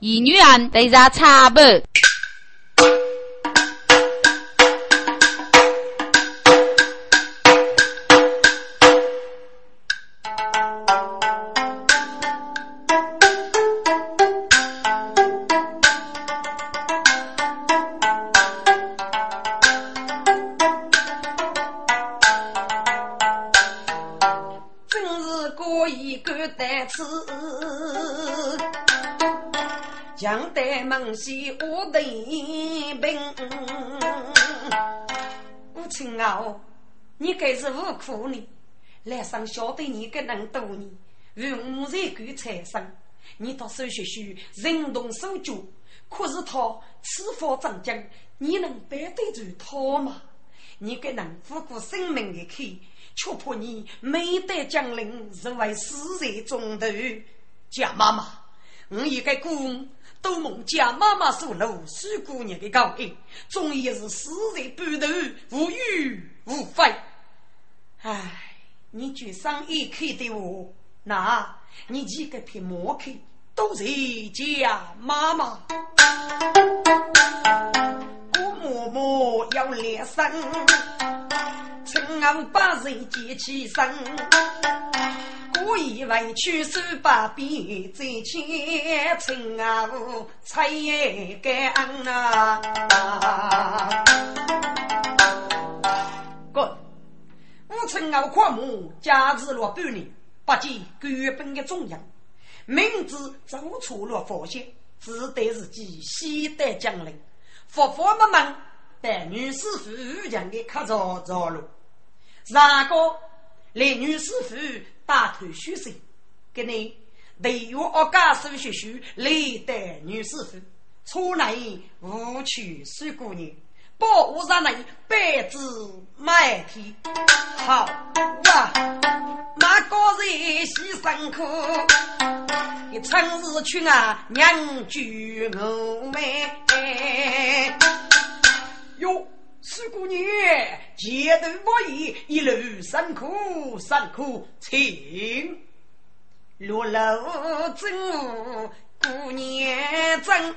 一女人对着茶杯。是无苦呢。来生晓得你个能多呢，用五才够财生。你到手学学，人动手脚，可是他此法长将，你能背得住他吗？你个能付过生命的去，却怕你没得将领，是为死在中头。贾妈妈，我一个公。都梦家妈妈所露苏姑娘的高音，终于是死在半途，无怨无悔。唉，你举上一刻的我，那你几个片莫克都是家妈妈。我默默要练声，趁俺把人接起身。我以为去手把笔在前，称啊无才感恩啊！滚！我称啊跨母家子落半年，不见根本的中央，明知走错了发现，只得自己先得将领，佛佛们们带女师傅强的客着着路，然个来女师傅。大头虚岁，给你对月二家手学学，历代女师傅，出来无趣水姑娘，保护上来百子麦田。好哇，那个人牺牲苦，一春日去啊娘舅我们。哟。四姑娘，前头不易，一路辛苦辛苦，请落楼真姑娘真，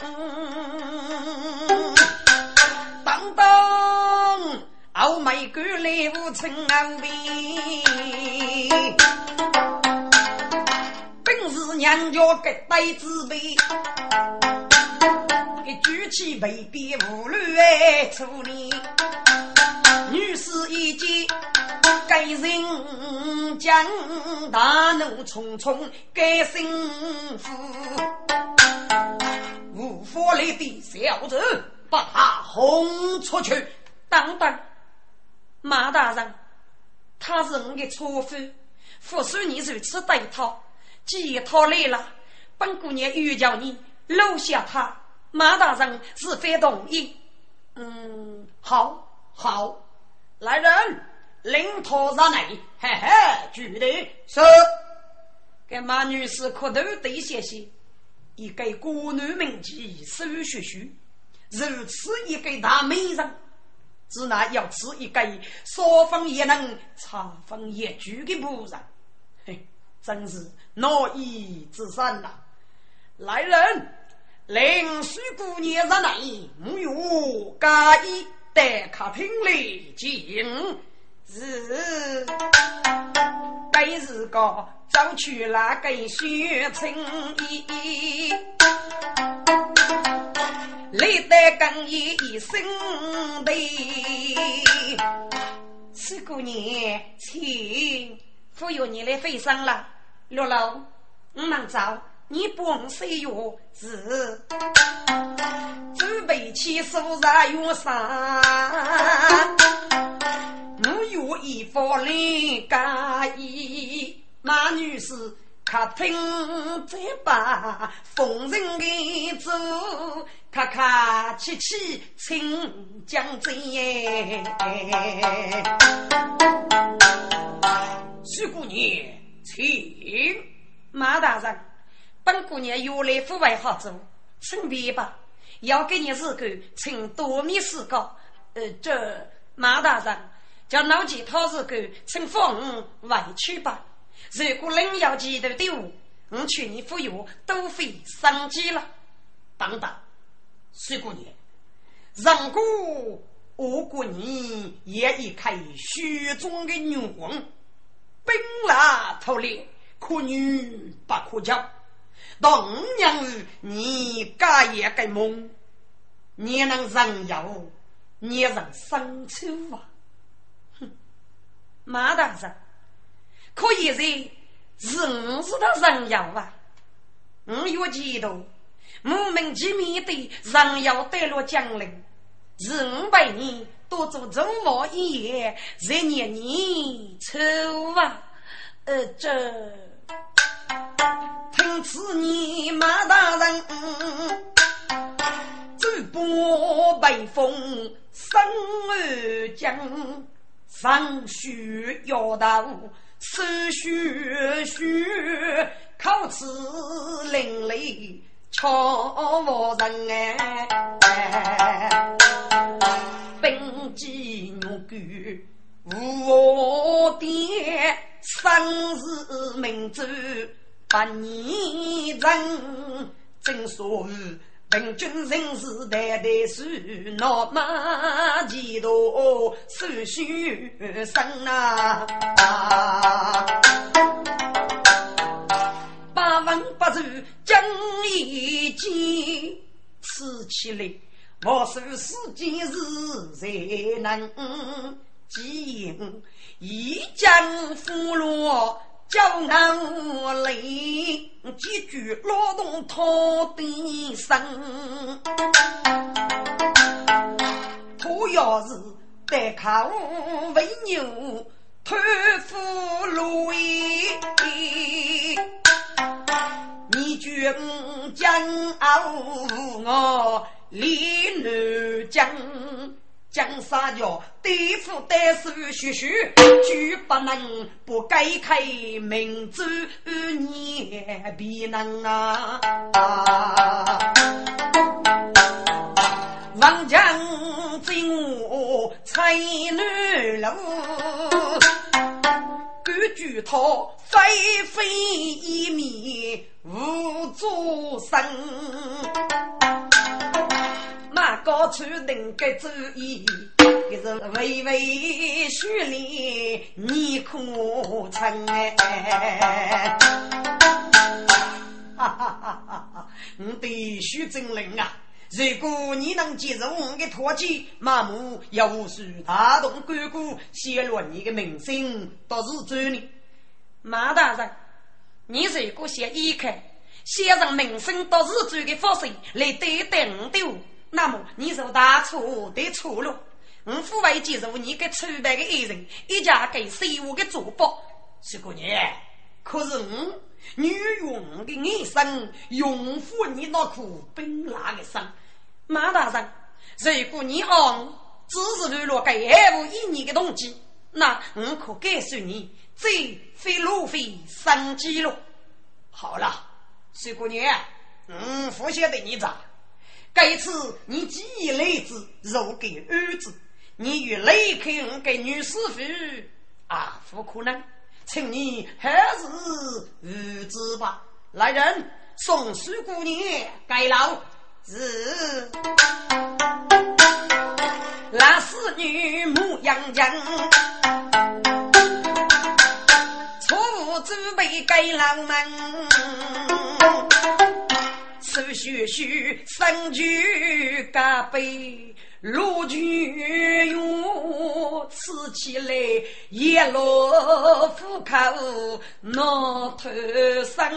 当当傲眉哥来无称安慰，本是娘家个呆子辈。一举起未必无路哎处理，女士一见该人将大怒匆匆该心腹，无法力的小子把他轰出去。等等，马大人，他是我的错夫，不许你如此对他。既然他来了，本姑娘欲叫你留下他。马大人是非同意。嗯，好，好，来人，领头上来，嘿嘿，举队是。给马女士磕头对谢谢，一个国女名妓手学学，如此一个大美人，只那要吃一个说风也能插风也举的仆人，嘿，真是难以置信呐！来人。令水姑娘入内，没有假意待客厅里进。是，该是个走去那个雪青衣，累得更一身累。水姑娘，请服由你来飞上了。六楼，我们走。你本岁月是准备起数日月上，我有一副灵家衣，马女士客厅再把逢人的走，客客气气请将军耶。徐姑娘，请马大人。本姑娘原来不为好做，请便吧。要给你日干，请多米四个。呃，这马大人叫老几套日干，请放回去吧。如果另要几头的物，我劝你服药，都费生计了。等等，水姑娘，如果我过年也一开虚中的女王，冰辣透烈，可女不可教。到五娘你家也该梦，你能人妖，你能生抽啊？哼，马大人，可以是是我是他人妖啊？我有嫉妒，莫名其妙的人妖带落江陵，是五百年多做中华一夜，才年年抽啊！呃，这。听此言，马大人，走波北风生而将，上学要到手血血，口齿伶俐巧无人哎，兵机如举无爹，生是明珠。百年人，正所谓平均人士代代数，老马几多手续生啊！八文八字讲一件，此起来莫说世间事才能记，一将俘虏。叫我来几句劳动讨的声，他要是待客户为牛托付路你觉骄傲我李南江。江沙桥对付对手徐徐，绝不能不改开民族念必能啊！王将军我才难路，感觉他飞飞一面无助身。马高处能个主意，一是微微虚脸，你可成哎！哈哈哈哈哈！我的徐真灵啊，如果你能接受我的托举，马母要无数大动干戈，泄露你的名声，都是真的。马大人，你如果想依靠，先让名声都是真的发生来对待我的。那么你受大错的错了，我父为接受你给出白的爱人，一家给谁我的祝福？是姑娘，可是我女用的一生，用护你那颗冰辣的心。马大人，如果你昂只是流落给爱慕一年的动机，那我可告诉你，这非路非生机了。好了，水姑娘，嗯，不晓得你咋。这次你既已来子若给儿子，你与雷克我给女师傅啊，不可能，请你还是儿子吧。来人，送水姑娘盖楼。是，那是女牧羊将，错误准备盖楼门。手续续，生具加倍，路具用吃起来一落虎口闹头生。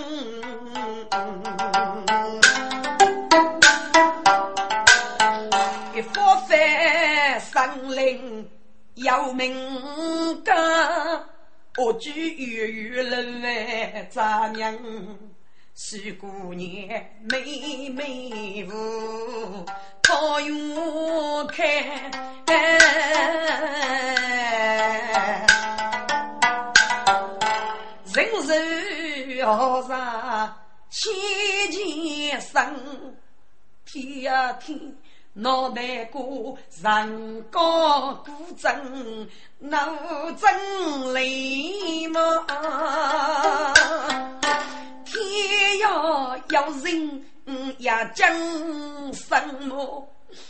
一发翻生灵要命干，我举月月人来咋样？是姑娘妹妹妇，桃园开，人人要上千钱生，天呀天，脑袋瓜人高骨正，脑真累吗？天要要人也将什么？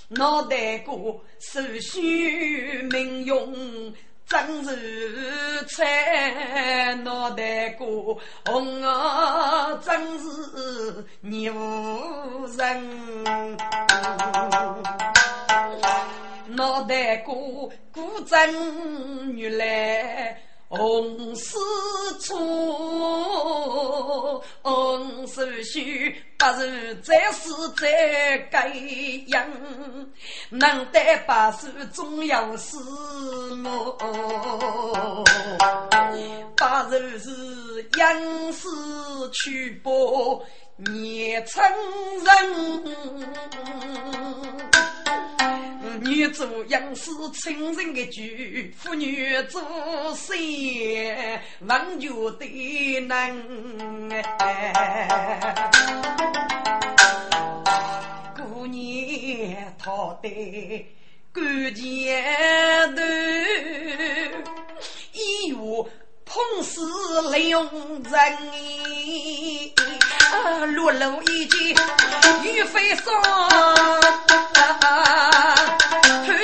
脑袋瓜手须名用。真是菜脑袋瓜红啊，真是牛人。脑袋瓜古真原来。红丝粗，红丝绣，不如再是再改样，能得把手总要是我，不如是样式去播年轻人。女主杨氏亲人的剧，妇女做些王家的能。过年讨的关键头，一月碰死利用人，落楼一见雨飞霜。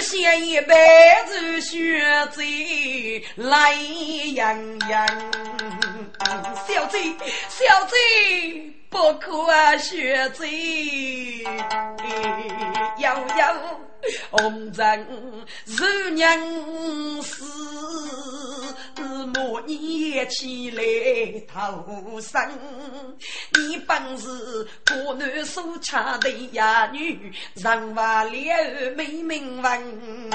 先一辈子学醉来洋洋，小贼小贼不可学醉，悠悠。红尘如娘死，莫念起来投生。你本是孤男苏恰的哑女，人话了没名分。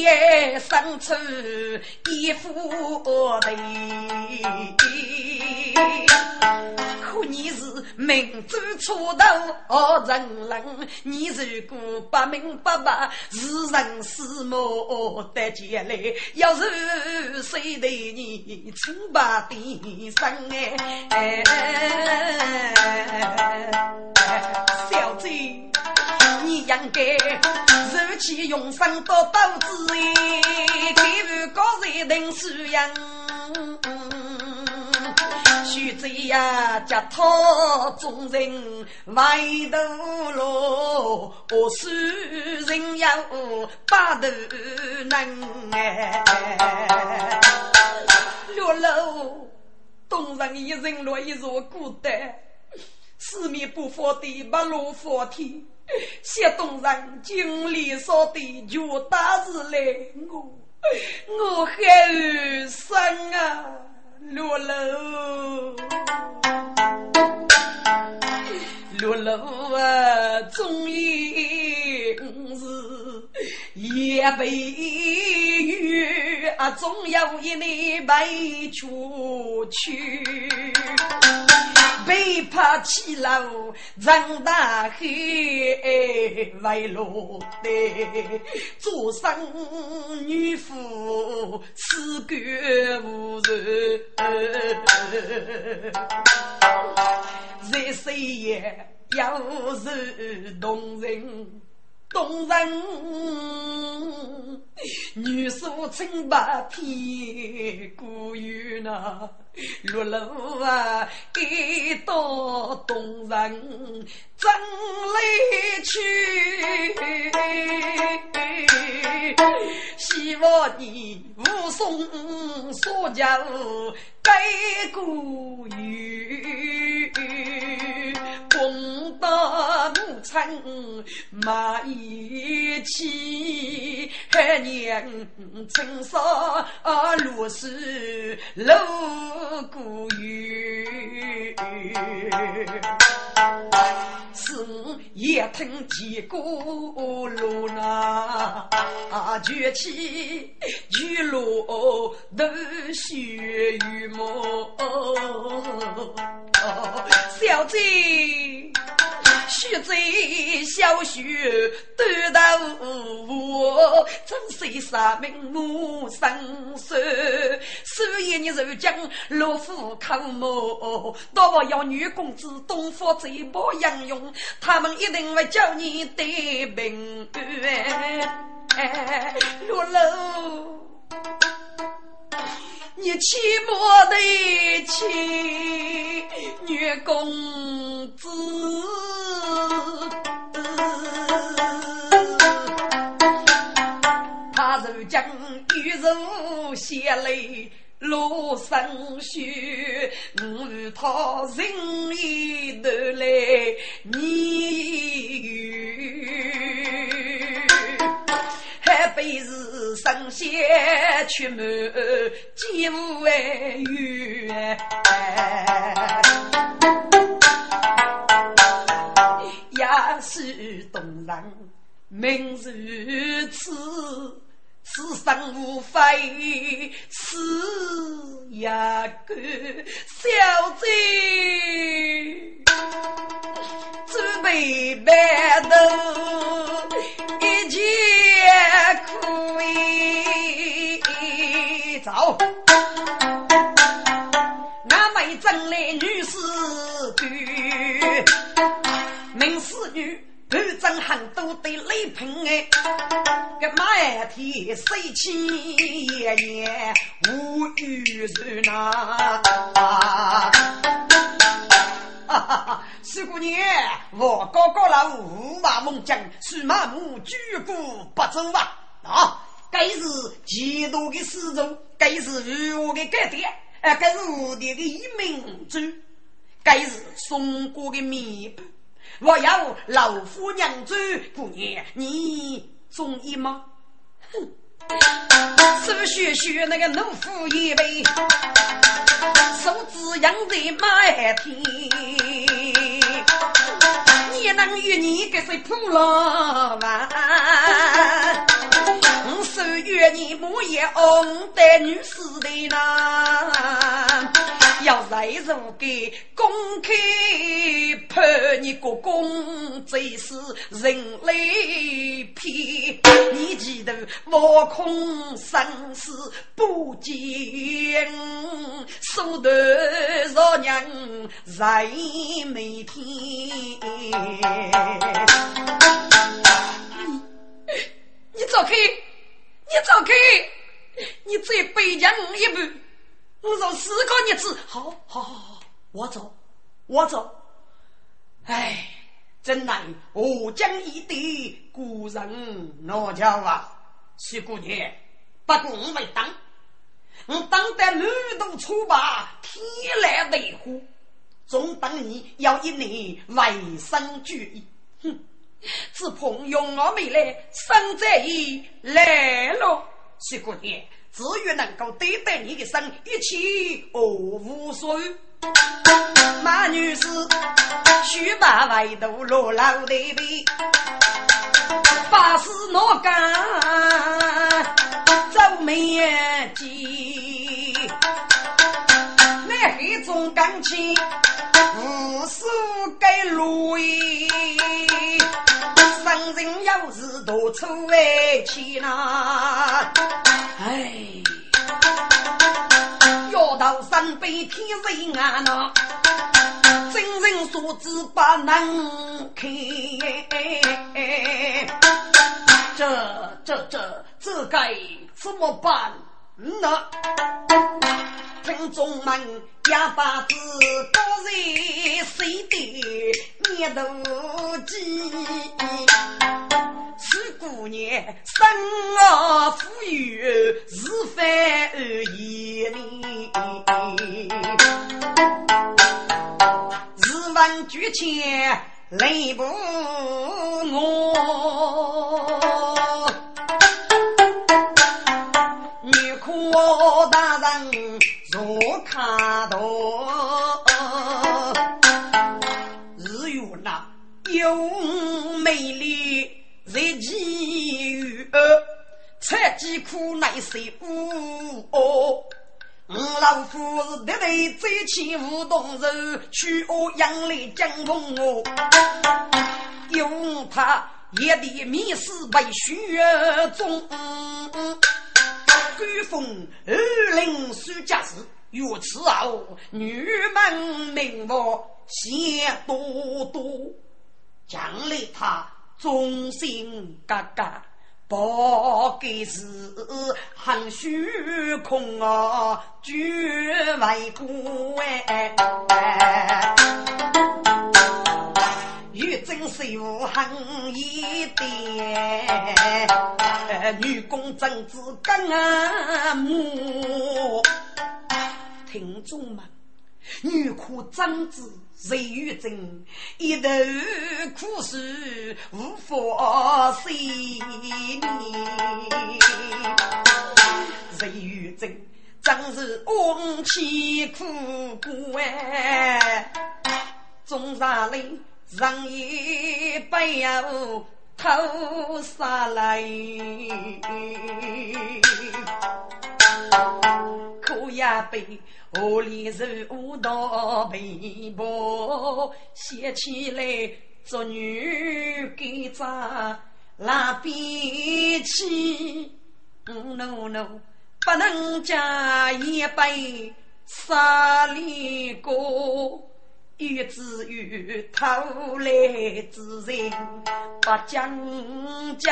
夜生出一副对，可你是明珠出头好人人，你如果不明不白是人是魔得见来，要是谁对你清白的生哎，小姐。你应该如其用生多刀子哎，给予高人等素养。须知呀，家讨众人外头路，我虽人要把头能哎。六楼东人一人落一若孤单，四面不发的八路佛天。谢东人经历少的就大事来，我我还有生啊，落楼落楼啊，终于是也被雨啊，总有一年被出去。背怕起楼张大海，为落得做生女妇，此干无人。在岁月要是动人。东人。女书清白天古语呐，落楼啊一到东人真来去，希望你武松所教改古语。公道母亲马一起，还年青少如是露骨雨。是也听见过路那卷起雨落都血雨墨，小姐。须知小雪短头我，真是杀命母生手。所以你如今老夫口目，多我要女公子东方嘴巴杨勇，他们一定会叫你得平安。落楼。你起莫得起女公子，他如今玉如血泪落生血，我与他人里头来你与，还非是神仙却没几万元，也是动人，名如此。此生无非是一个小贼，准备白头一切可以走。俺妹真来女士女，名士女。头真很多的雷平哎，个满天水气炎炎无雨如那。哈哈哈！四姑娘，我高高老五马猛将，数马母举步不走吧？啊，该是嫉妒的始终，该是与我的改变，哎，该是无敌的一命珠，该是送过的弥补。我要老夫娘走，姑娘，你中意吗？哼，手续续那个农夫一位，手指养在马天，你能与你给谁铺了完？我手约你木叶红的女士的呐。要来人给公开判你个公，这是人类骗。你记得我空生死不见，手头若娘在每天。你走开，你走开，你再背将一步。我说四个日子，好，好，好，好，我走，我走。哎，真乃我将一地故人老家啊，徐姑娘，不过我没当，我当得满肚粗把，天来维护，总等你要一年为生主义。哼，只朋友我没来，生在意来了，徐姑娘。只愿能够对待你的生一切无所谓。马女士，须把外头落老的背，八十我干走没几，那黑中感情无数该路生人要是多出外去呐，哎，要到山北天水岸呐，真人所知不能开，这这这这该怎么办呢？听众们。哑巴子多在谁的面头鸡？是姑娘生而富有，是非而严厉。日闻举钱累不我，女哭大人。若看到日月那有美丽，日积月，才几苦耐受。我老夫是得来再起无动手，去我养来江风我，用他一地迷失为雪中。官封二令书家事，如此后，女门名望显多多。将来他忠心耿耿，不该是很虚空啊，绝为孤哎。玉真是无恨一点，女工真子更母，听众们，女哭真子谁玉真，一头苦水无法洗，谁玉真真是翁妻苦过哎，中山陵。人一不要偷杀来，可也被河里人误到背包，写起来做女给咋拉边去？no no，不能加一杯沙里过。欲知欲偷来之人，不讲究，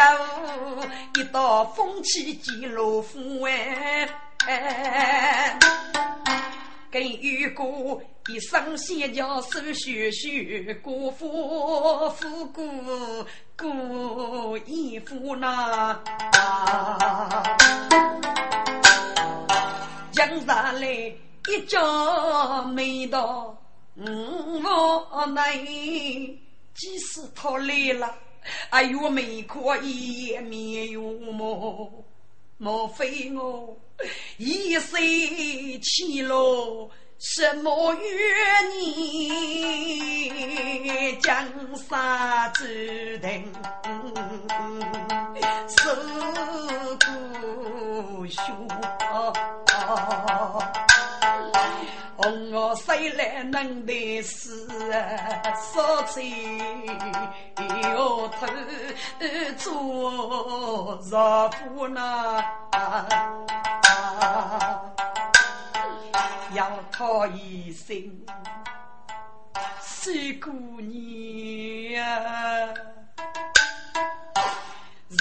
一道风起几落夫哎。跟玉姑一生先叫手续续，姑父夫姑姑姨夫那，江上来一家没我乃即使他来了，哎呦，没可一言面有么？莫非我一生起了什么怨念？江山注定受苦凶。红我谁来能得死啊？烧菜要头做热乎呢？要讨一生水姑娘，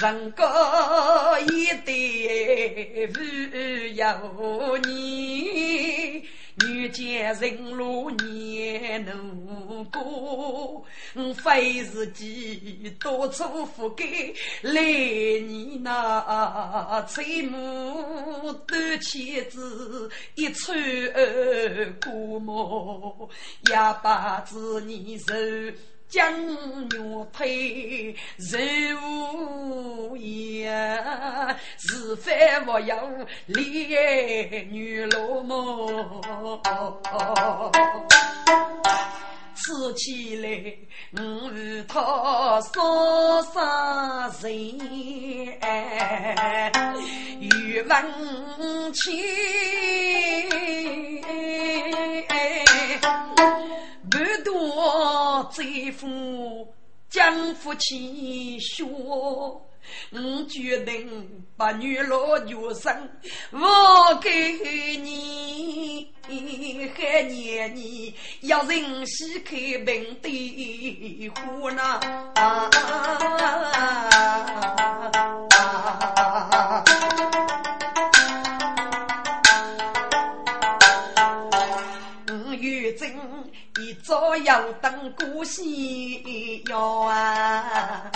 人高一代不要你。遇见人路年能过，非是几多处覆盖来你那翠幕短妻子一穿过目，也把子你手。将玉佩柔言，是非莫要恋女罗么？吃起来，我与他说啥人？欲问情。不多罪夫将夫妻学，我决定把女老绝生，我给你还念你，要人喜开门的户呢。早要等过夕阳啊，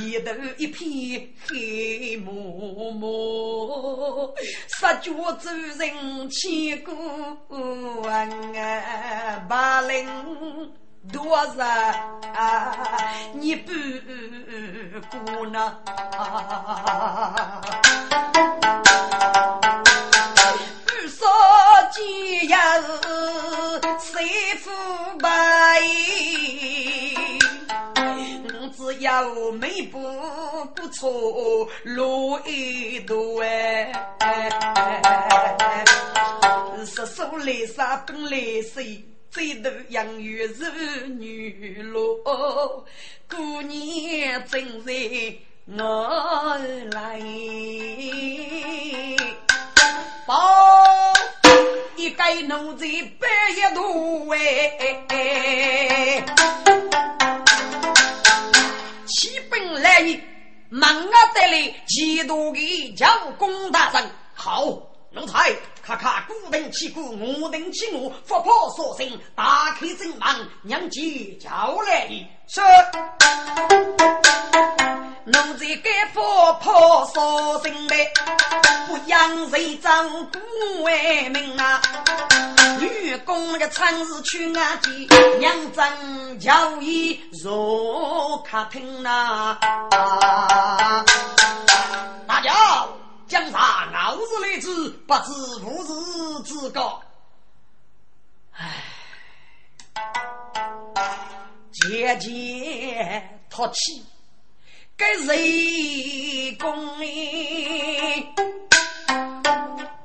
一头一片黑蒙蒙，杀脚主人千古啊，八零多少你不顾呢？不要眉不不错，路一多哎。是手来杀，本来谁？最头养育是女罗，姑娘正在我来。报。一该奴才百一度哎，起本来忙啊得来几多的叫公大人好，奴才看看古定起古，我等起我，佛破所生，打开正门，娘子叫来是。奴才该佛破所生来，不养谁长古为民啊！女工的常是去啊见，娘真叫伊入客厅呐。大家江上傲日来之，不知吾日之高。唉，姐姐托起。谁公哩？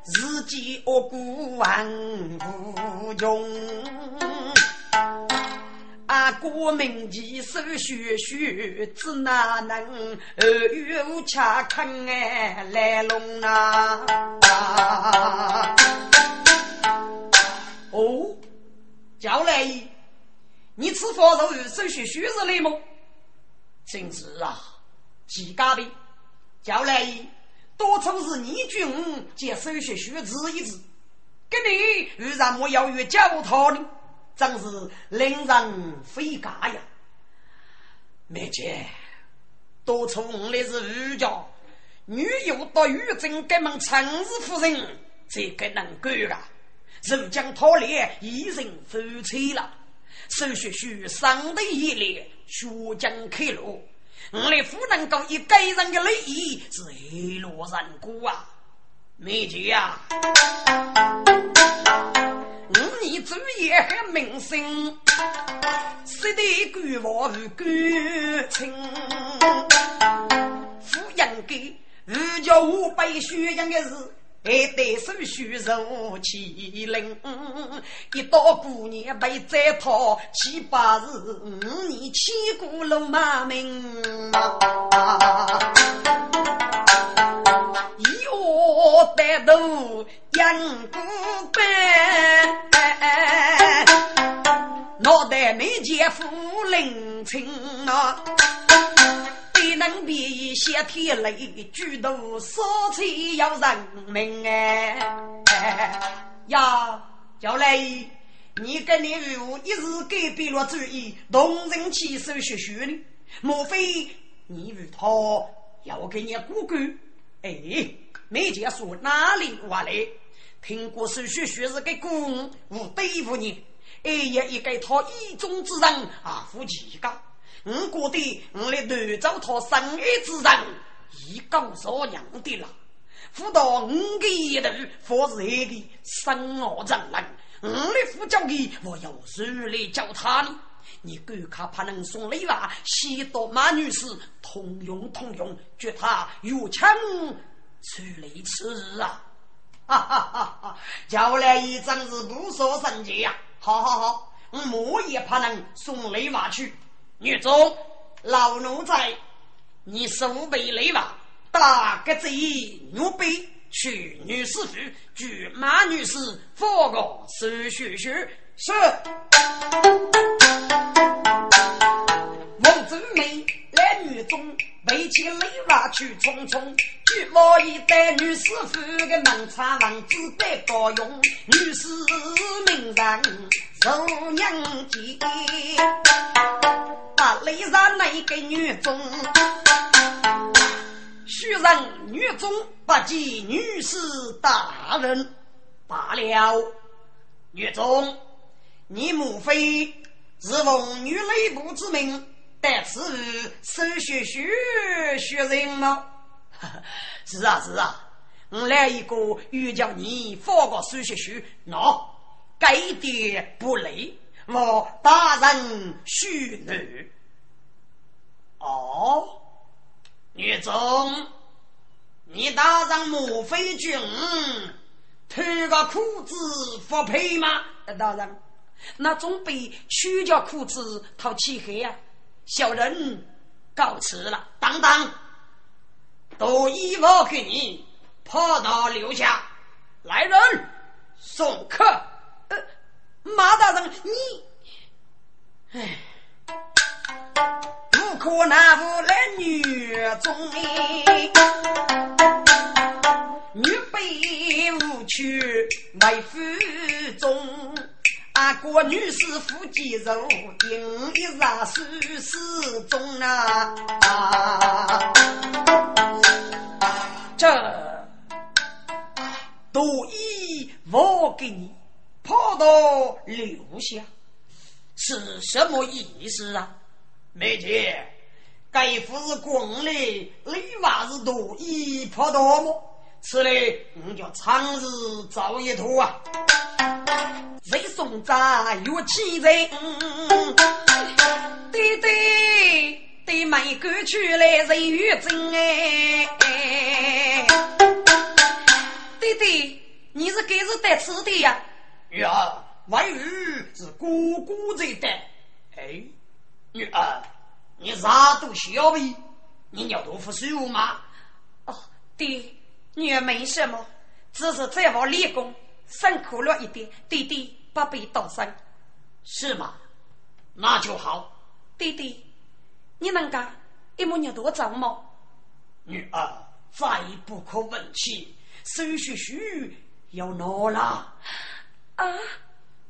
自己恶过万无穷。啊，国民旗手血血，只哪能二月无恰坑哎来龙啊！哦，叫来，你吃佛肉手血血是来么？真是啊！几家的叫来，多从是逆军接手学学字一字，跟你遇上我要与教他的，真是令人费嘎呀！妹姐，多从的是儒家，女有到狱政给门陈氏夫人，这个能够啊！如将他俩一人夫妻了，手学学上的一列，血将开路。我夫能够以给人的礼仪是一路人故啊，美姐呀，你主也很明心，识得官话与官情，夫人给如叫五百血样的事。还得手续如麒麟，一到过年被宰讨七八日，五年千古路马名。哟，带头杨过班，脑袋没见夫人亲啊。能比些天雷举头烧柴要人命哎呀！叫来，你跟你父一时改变了主意，动人起手学学呢？莫非你与他要给你姑姑？哎，没见说哪里话来？听过手学学是个公，我对付你，哎呀，一个他意中之人啊，夫妻个。我觉得我来夺走他生爱之人，已够所娘的了。辅导五个一头，方是爱的生我人人。我来辅教的，我要谁来教他呢？你赶快怕能送礼吧，西多马女士通用通用，绝他有枪出来吃啊！哈哈哈哈！叫来一张是不说神迹呀！好好好，我莫也怕能送礼吧去。女中老奴才，你手背累吧？打个贼牛背去女士府，举马女士放个手续续是。王正梅来女中背起雷娃去匆匆，举我一代女士府的门插王子带高用，女士名人受娘姐。把雷上那个女中，许人女中不及女士大人罢了。女中，你母妃是奉女内部之命，在此收学学学人吗？是啊是啊，我来一个欲叫你放过收学学，那该点不累。我大人许女。哦，女中，你大人莫非君脱个裤子不配吗？大人，那总比取掉裤子套漆黑呀。小人告辞了。等等，都衣服给你，跑到留下。来人，送客。马大人，你，唉。不可可那无来女中哎女被无娶为夫中。阿哥女士夫肌肉，定一杀数十中啊！这都已我给你跑到留下，是什么意思啊？妹姐，该夫是公里，你娃子多一跑到么？此来我叫长日早一头啊！谁送咱岳气人？对对对，每个出来人越真哎！对对，你是给是带吃的呀？女儿，外遇是哥哥在带。哎，女儿，你啥都小呗？你尿豆腐水吗？哦，爹，女儿没什么，只是在往练功。辛苦了一点，弟弟不必多生，是吗？那就好。弟弟，你能干一亩牛多长吗？女儿再不可问起，手续须要拿了。啊，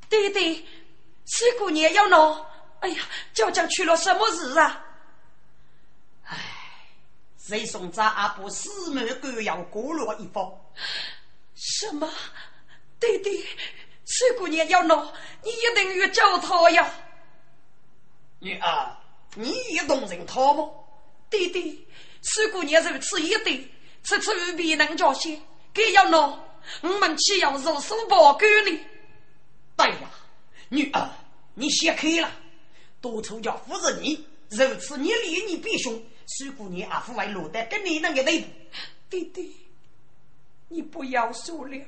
弟弟，四姑娘要闹。哎呀，究竟出了什么事啊？唉，谁送咱阿婆四门都要过了一方？什么？弟弟，四姑娘要闹，你一定要救她呀！女儿，你也懂人讨吗？弟弟，四姑娘如此一对，此次未必能交心，该要闹，我们岂要如数报告呢？对呀，女儿，你先开了，多出家扶着你，如此你离你必凶，四姑娘阿父为落得跟你那个地步。弟弟，你不要说了。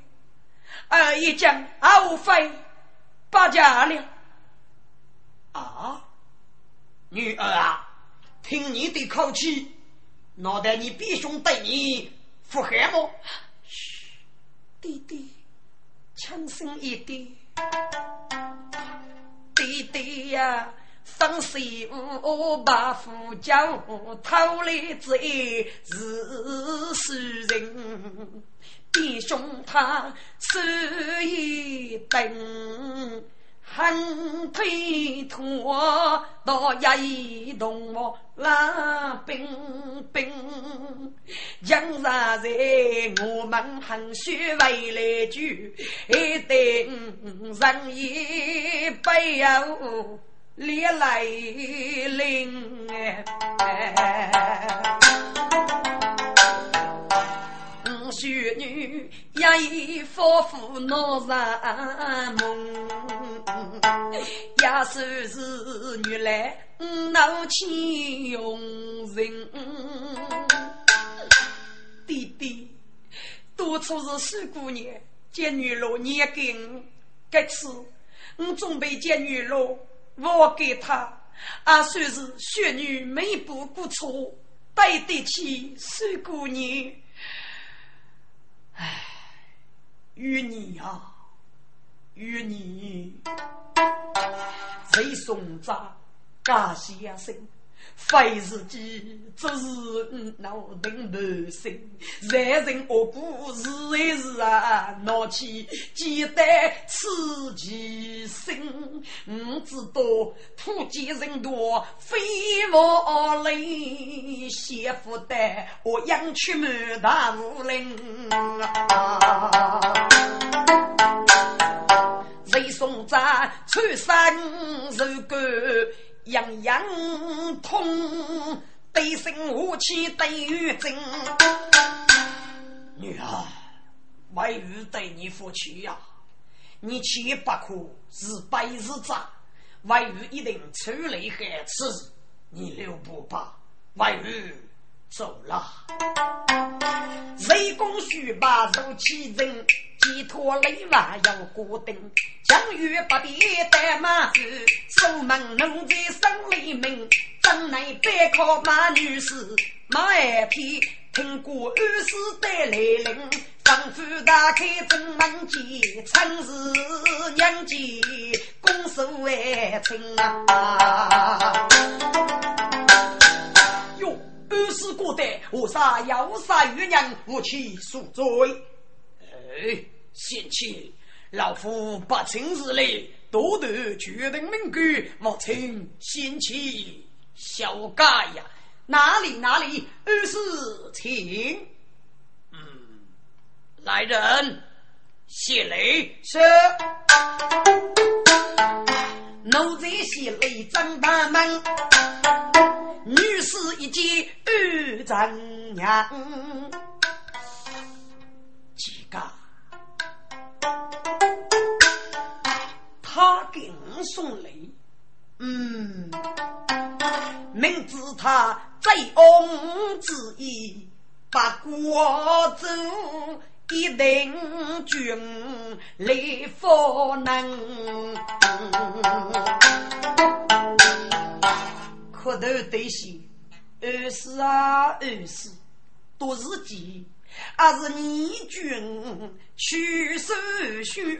二一将二非八家了啊！女儿啊，听你的口气，脑袋你弟兄对你负害么？嘘，弟弟，轻声一点。弟弟呀，生死无把夫教，偷来贼是死人。弟兄他手一等，很推脱到一动我冷冰冰，江山在我们很虚为来救，一等人也不要烈来临修女也已夫妇闹上梦，也算是女来闹起用人。弟弟，当初是四姑娘见女罗念给我，这次我准备见女罗，我给她，也算是学女没不过错，对得起四姑娘。唉，与你啊，与你，谁送咱家先生？非是己，只是脑顶不心。人人恶故是一是啊，闹起记得此其心。我知道土鸡人多，非我累，媳妇的我养去满大武林。谁送咱穿山入沟？样样通，对生武器对于真。女儿，外遇对你夫妻呀，你切不可是白日渣，外遇一定出来害此，你留不吧，外遇走了。雷公须把肉气人。寄托雷娃要过灯，江雨不必带马子，守门奴才生雷鸣。镇内背靠马女士，马二匹听过二师带来临，丈夫打开正门见，趁是娘家公守为亲啊。不得我杀要杀渔人，无其赎罪。哎，贤妻，老夫不请日来多得决定命官，莫请贤妻小改呀。哪里哪里，二是请。嗯，来人，谢雷是。奴才谢雷张大门，女士一见二丈娘。几个？他给我送礼，嗯，明知他。醉翁之意不过洲，一定军来佛能。可头对戏，二是啊二是，多是计，还是你君去手续？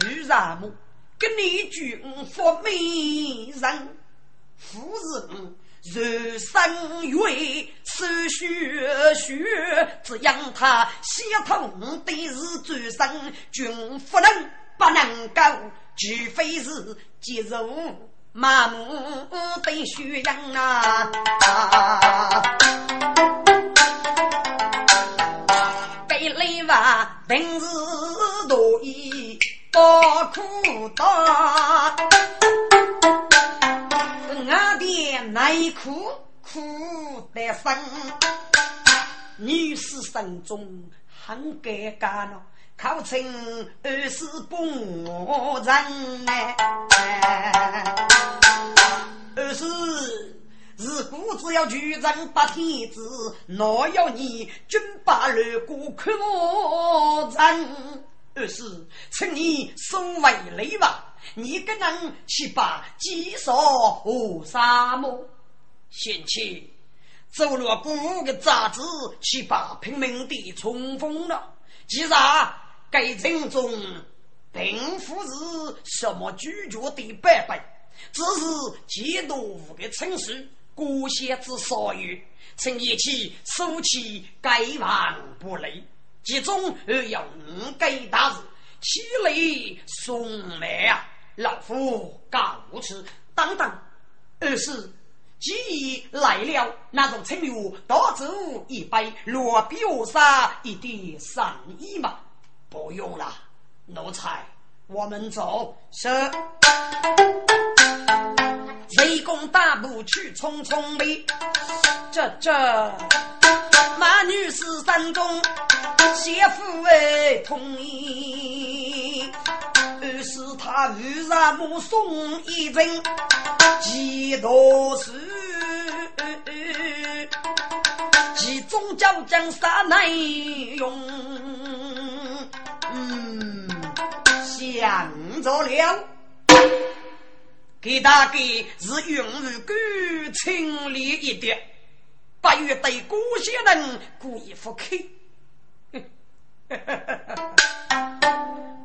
为什么跟你君佛美人？夫人如生月，手血血，只养他血统的是最生，君夫人不能够，除非是肌肉麻木的血养啊！被雷娃平时多疑，多苦大。内苦苦得生，女士心中很尴尬咯，考成二十不人哎。二是如果只要举人八天子，哪要你军八路过看我人？二是请你收为礼吧。你个人去把鸡少和沙漠嫌弃，走了古个杂志去把拼命的冲锋了。其实该城中并不是什么拒绝的版本，只是几多五个城市孤县之所有，请一起收起该王不累，其中而要五该大事，起来送来啊！老夫告辞，等等。二是既已来了，那种请我多走一杯，落表杀一点善意嘛？不用了，奴才，我们走。是。雷公大步去匆匆里，这这马女士山中，媳妇哎同意。于是他与让母送一人几多事，其中叫将啥内容？嗯，想着了，给大哥是永日感清理一点，不愿对古些人故意不客。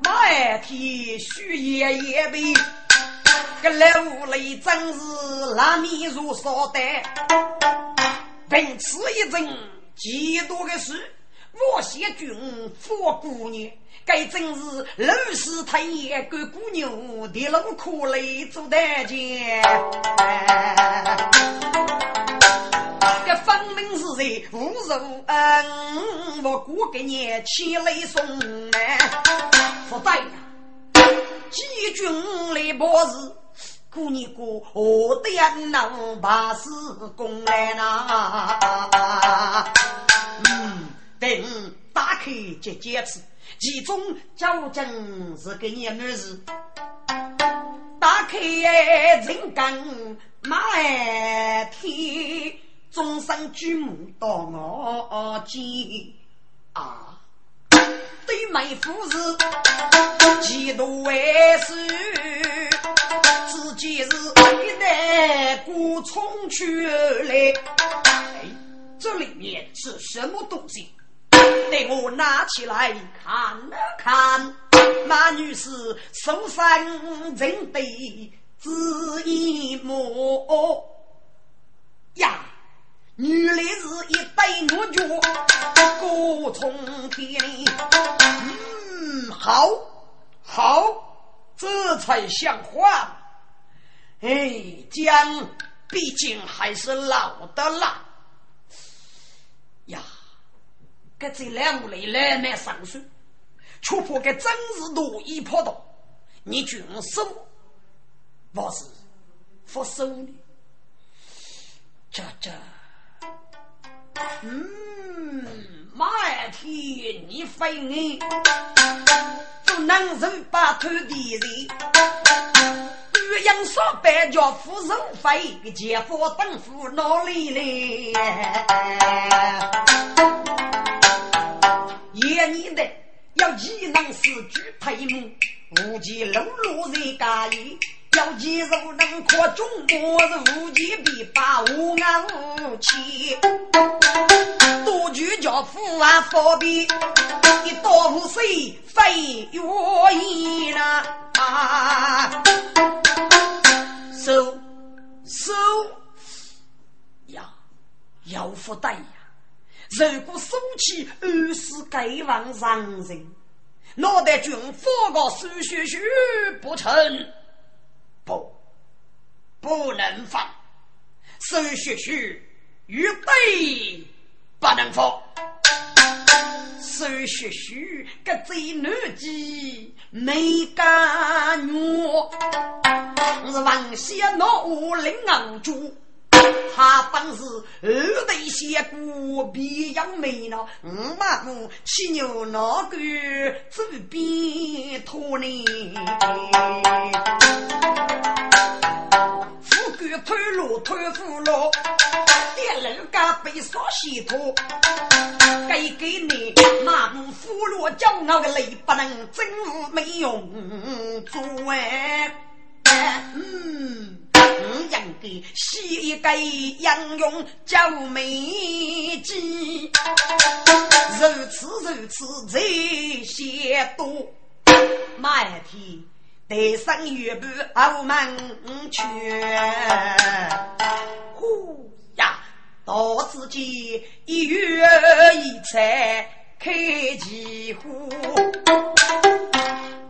满天雪夜夜飞，这老屋里真是烂米如烧蛋。凭此一阵，几多个事，我谢君佛姑娘，该真是老师太爷个姑娘的路苦来做大姐。这分明是在侮辱恩，我过个年前来送来，不对呀！几军来报事，姑娘哥何得能把事公来呢？嗯，等打开结结子，其中交警是给你女子，打开人干马天。终身举目到我见啊，对妹夫是几度为师，自己是一代孤冲去来。哎，这里面是什么东西？等我拿起来看了看，马女士手上认得字一模呀。原来是一对牛角，各从天。嗯，好，好，这才像话。哎，姜毕竟还是老的辣呀。这这两屋里来买上水，却怕给真是多一坡道。你军收，我是不收的。这这。嗯，马天，你飞你不能人把头地人，鸳鸯说白叫夫人飞，姐夫等夫哪里来？爷你的要技能是举推木，无忌冷落在家里。要肌肉能扩中国是无极必把无安无气，多举叫富啊方便，一刀无碎非愿意啦啊！收收呀，要福袋呀！如果收起二十该往上人，脑袋军发个数学学不成。不，不能放。苏学学预备不能放。苏学学个贼男子没敢我，是王先闹我领昂主。他本是二代仙姑，比杨梅呢。五马母骑牛那个走边拖呢。富贵偷路偷富路，点楼家被烧稀土。给给你马母俘虏骄傲的泪不能真没用做哎，嗯。应该洗一个杨用叫美姬，如此如此这些多，马天得上月半傲慢全，呼呀，到自己一月一菜开几户。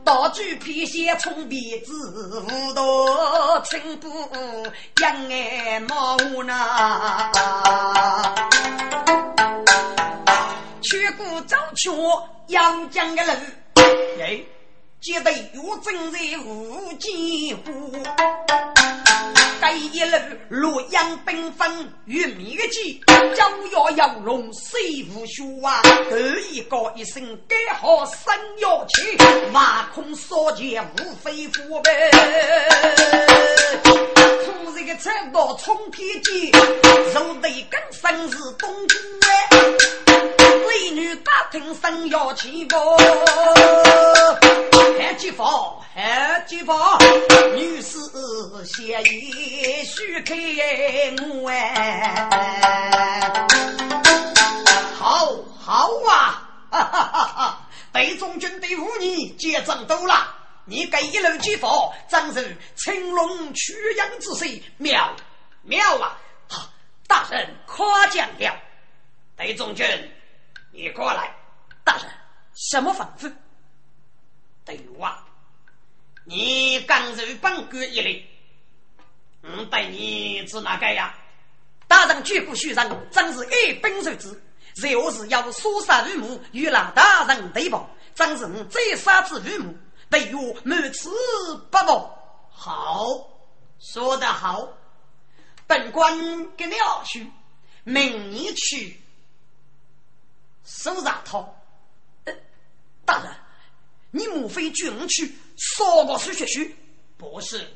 道具皮鞋冲鼻子，五道青布养眼毛呢。去过早桥杨江的人，哎，记得有正在无间乎。这一路洛阳缤纷玉米的鸡，脚摇摇龙水无须啊！头一高一声改好生要去，马空少剑无非虎呗。突然个菜刀冲天剑，肉得更生是东宫哎。美女打听生要去不？还几房，还几房，女士先衣许开我哎，好好啊！哈哈哈哈！北中军队妇女结账多了，你给一路几房，真是青龙驱羊之势，妙妙啊！哈，大人夸奖了，北中军。你过来，大人，什么吩咐？对话，你刚入本官一类，我对你是哪个呀？大人绝不虚人，真是一本受之。若我是要杀杀吕母，与让大人对簿，真是我再杀之吕母，对我满此不报。好，说得好，本官给你二去，明年去。手上套，大人，你莫非军去烧个水学学？不是，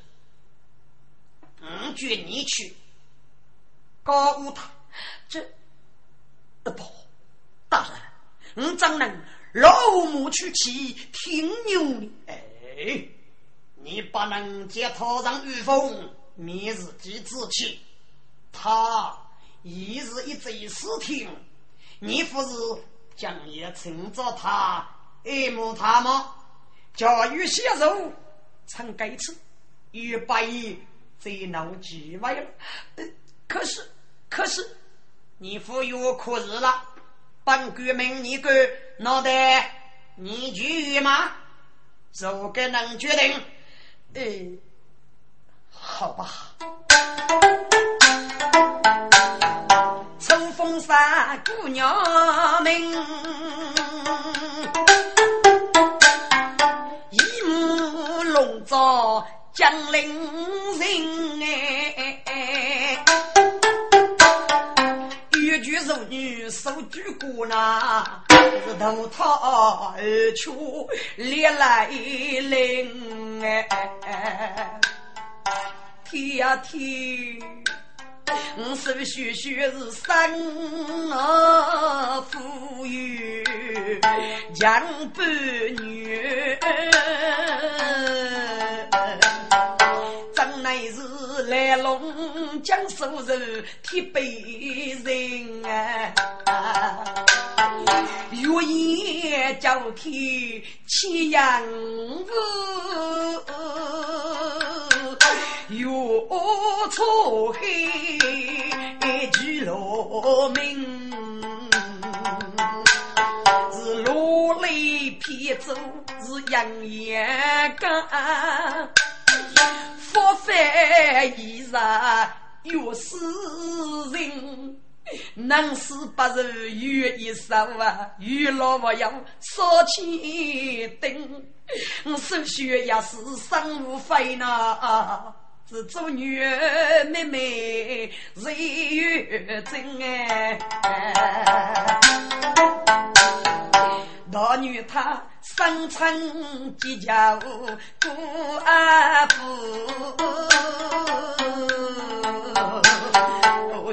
我军你去告诉他，这不，大人，我怎能老母去气听牛呢？哎，你不能借他让御风免自己之气，他一日一贼死听。你不是将也趁着他爱慕他吗？教育血肉曾该次，与白在闹几位了。可是，可是，你服药可日了，本官命你个脑袋，你去吗？这个能决定？呃，好吧。秋风山姑娘们，江陵人哎，越剧妇女手举鼓呐，是头套而出烈来临哎，天呀天！我手续续是生儿富裕强半女，来龙江苏人铁背人啊！月夜交替七阳屋。月初黑，举罗明，是罗泪偏走，是杨延干，佛法一日有诗人，能死不是有一生啊，有老不要烧钱灯，我手续也是生无费呢。是做女妹妹人缘真哎，大女她生存计较过阿婆，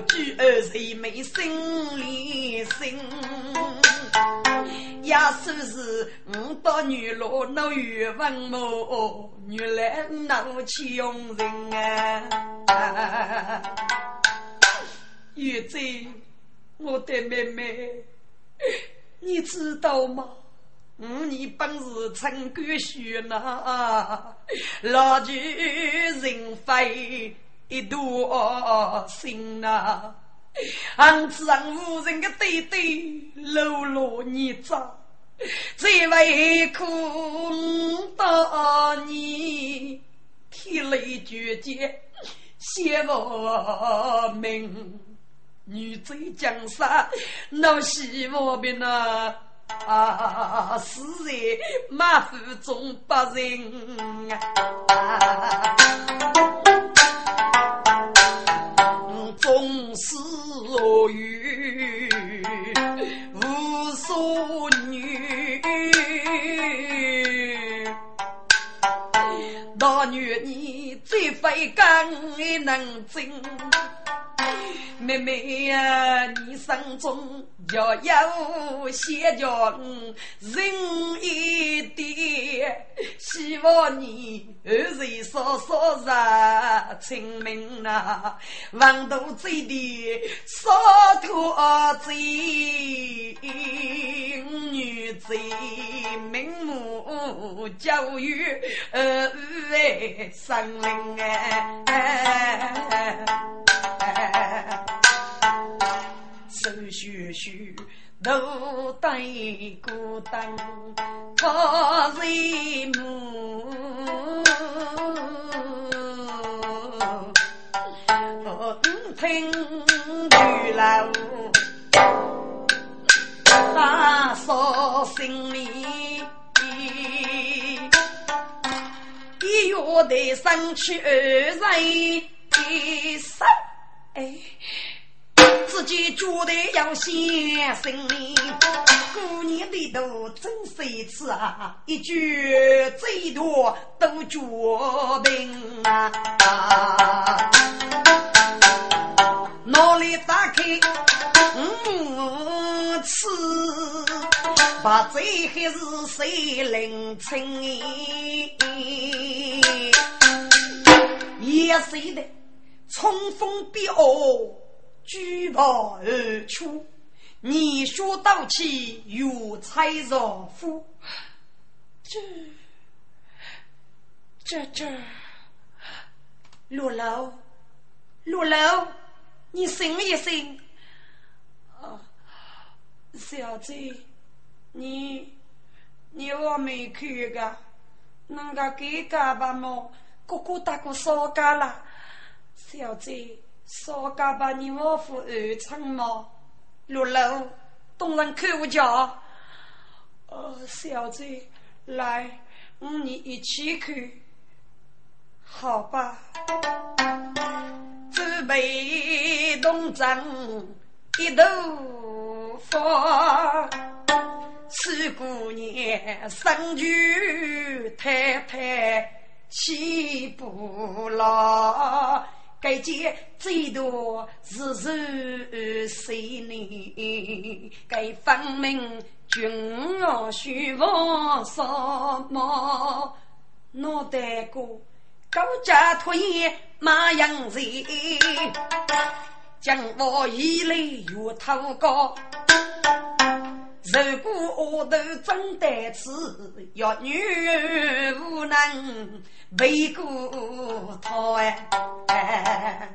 举儿谁没心里心。也算是我到女老闹越文么，女来闹穷人啊！月子，我的妹妹，你知道吗？五年本是陈冠学呐，老去人非一多心呐。俺子俺无人的弟弟，落落你渣，这位苦大你，涕泪绝绝，谢我命，女追江山，闹希望边呐啊，死在马府中不人啊。终是与无所女，大女你最非刚能真。妹妹呀，你心中要有些叫人一点，希望你后人少少热清明呐，王都嘴的少脱嘴，女贼明目教育儿为生灵哎。手续续都带孤单，他人母，听女老他说心里，一月的生去二人一生。哎，自己觉得要先生命，过年的都真是一次啊，一句最多都决定啊！脑里打开五次，把最还是谁领清？也谁的？冲锋必恶，举炮而出，你说刀气有才若夫。这这这，陆楼，陆楼，你醒一醒，啊小姐，你你我没看个，那个给干吧么？哥哥大哥少干了，小姐少干吧，你我夫二成么？六楼东人看我家，呃，小姐来，我你一起去，好吧？准备东征一头发，四姑娘生女太太气不牢，该节最多是是谁呢？该分明君王虚王什么？脑袋瓜高家脱衣马杨子，将我一泪又偷高。如果我头真得此，要女无能为过他哎。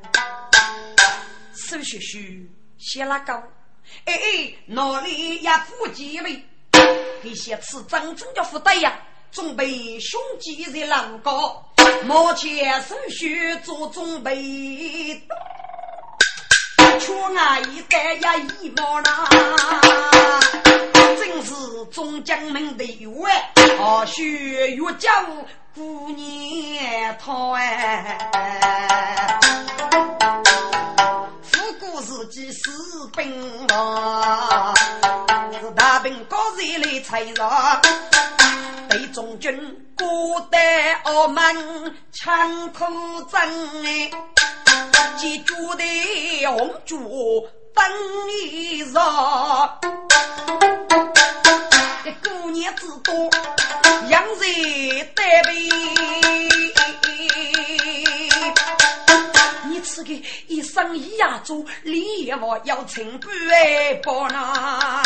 苏学学写了高，哎哎，哪里也富几位？这些次真正的富得呀，准备胸肌在狼高，目前手续做准备。出外一带呀一毛啦，真是中将门的员，好学越教姑娘他哎，复古自己是兵王，是大兵高人来采茶，对中军孤单傲慢，枪口真哎。记住的红烛灯一热，这姑娘子多，养人待备。你吃个一生一呀做，礼我要清白不呢？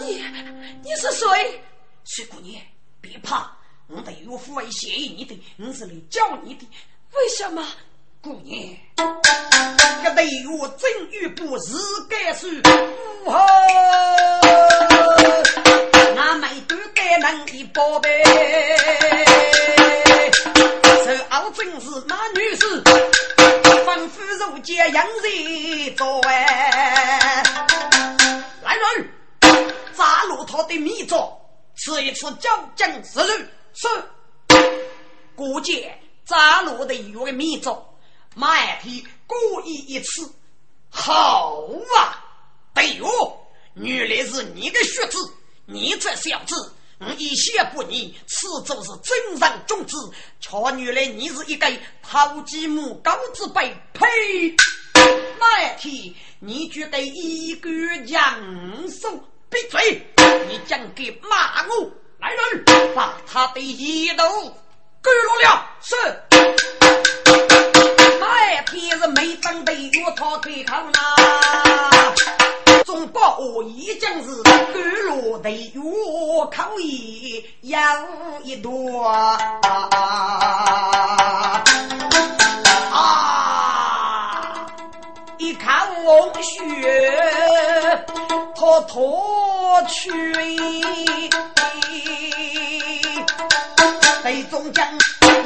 你你是谁？水姑娘，别怕，我得有福为谢你的，我是来教你的。为什么？姑娘，这队伍真与不是该数，呜吼！那每段该能的宝贝，这傲真是那女士，吩咐如接杨人做哎。来人，扎骆驼的密诏，吃一次交将之路。是，姑姐扎骆的有个密诏。马二皮故意一次，好啊！对哟，原来是你的血子，你这小子，我一些不你，此就是真人种子。瞧，原来你是一个偷鸡摸狗之辈！呸！马二皮，你觉得一个杨手闭嘴！你讲给骂我，来人，把他的一头割落了！是。那天是没准备与他对抗呐，中报我已经是甘落的月可以有一朵啊！一看红血，他脱去。北中将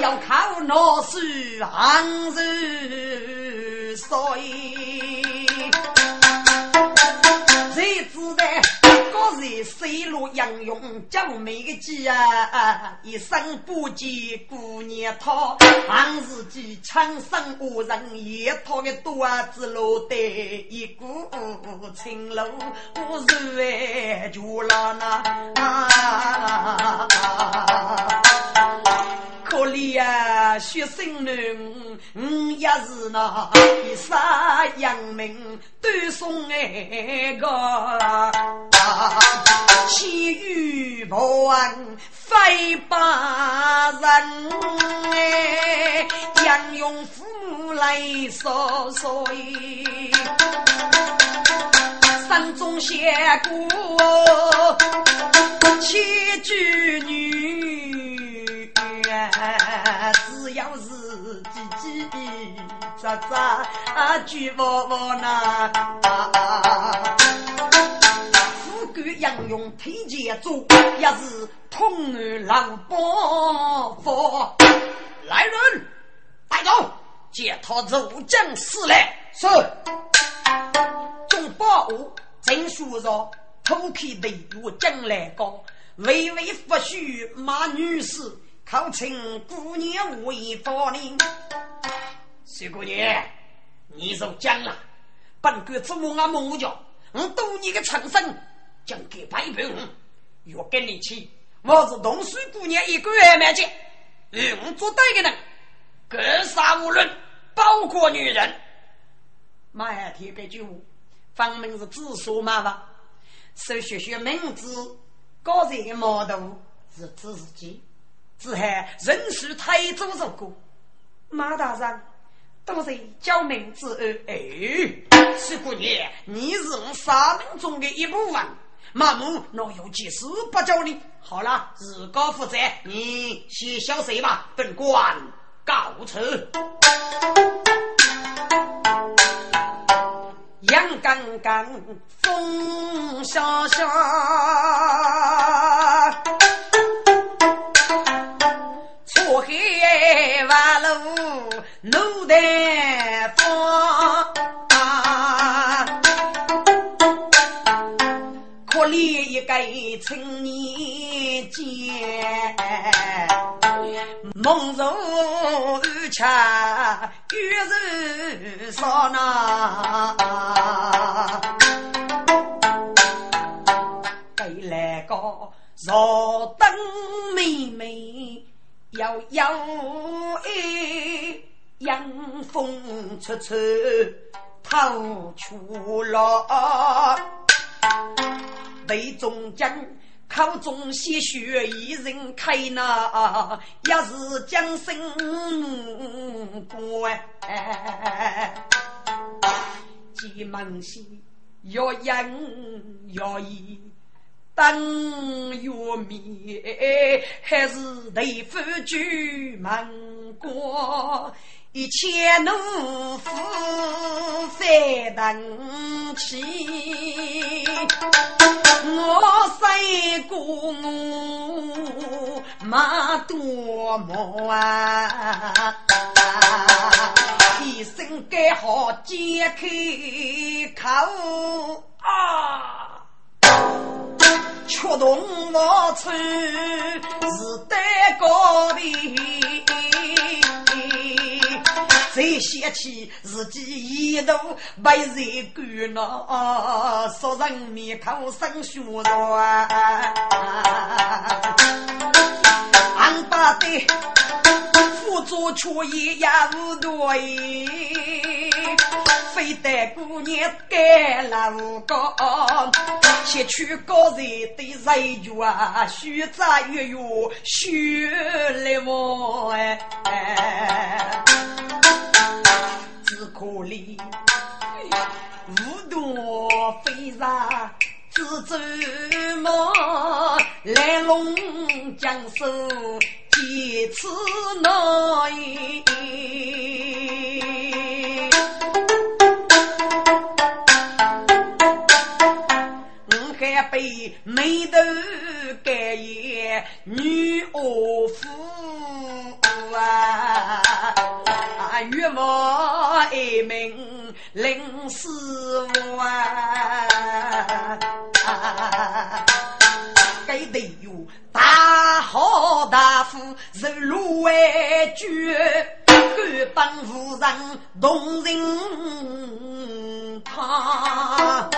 要靠那是寒日水，谁知道个人水路杨勇将每个鸡啊，一生不见姑娘他，寒日间枪声无人，一套的多子落得一股青楼，我是哎就了那。可怜啊，学生人，我也是那一杀杨明断送哎个，气宇不安非把人哎，杨勇父母来说说山中写过七句女。只要是叽叽喳喳啊，句窝窝那，富用推荐做，也是通儿狼帮佛。来人，带走，接他入将死来。是。众宝物正书上，偷开队伍将来高，微微不许马女士，考请姑娘为法令。徐姑娘，你受讲了，本官怎么俺母家，我赌你个长生，将给摆平。若跟你去，我是同水姑娘一个月没见，与我作对的人，格杀无论，包括女人。马二天给酒，分明是自说嘛吧？手学学名字，高人的毛头是自己，只还人数太多如过。马大人，都是叫名字而哎，师姑娘，你是我三命中的一部分，马母若有急事不叫你。好了，自个负责，你先消失吧，本官告辞。阳刚刚，风萧萧，瓦路路台风，可怜一个青年间。梦如枪，月如烧呐。该来个若灯妹妹，摇摇哎，阳风吹吹透出了，杯中将。口中鲜血一人开那，也是将身过哎。急忙西要人要义，等月灭，还是雷夫举门过。一切奴夫在等起，我谁过我马多么啊！一声该好解开口啊！却动我处是得高壁。再想起自己一度被人干了，说人灭口生血肉，俺把的辅助却也也无对，非得姑娘干了个，先去高人的人缘啊，虚杂月月虚来我哎。可怜，无多飞沙自走马，来龙江手几次难。我还被眉头盖眼女恶妇啊！岳母一名林师傅啊，该得有大好大夫是芦苇绝，官本无人动人他。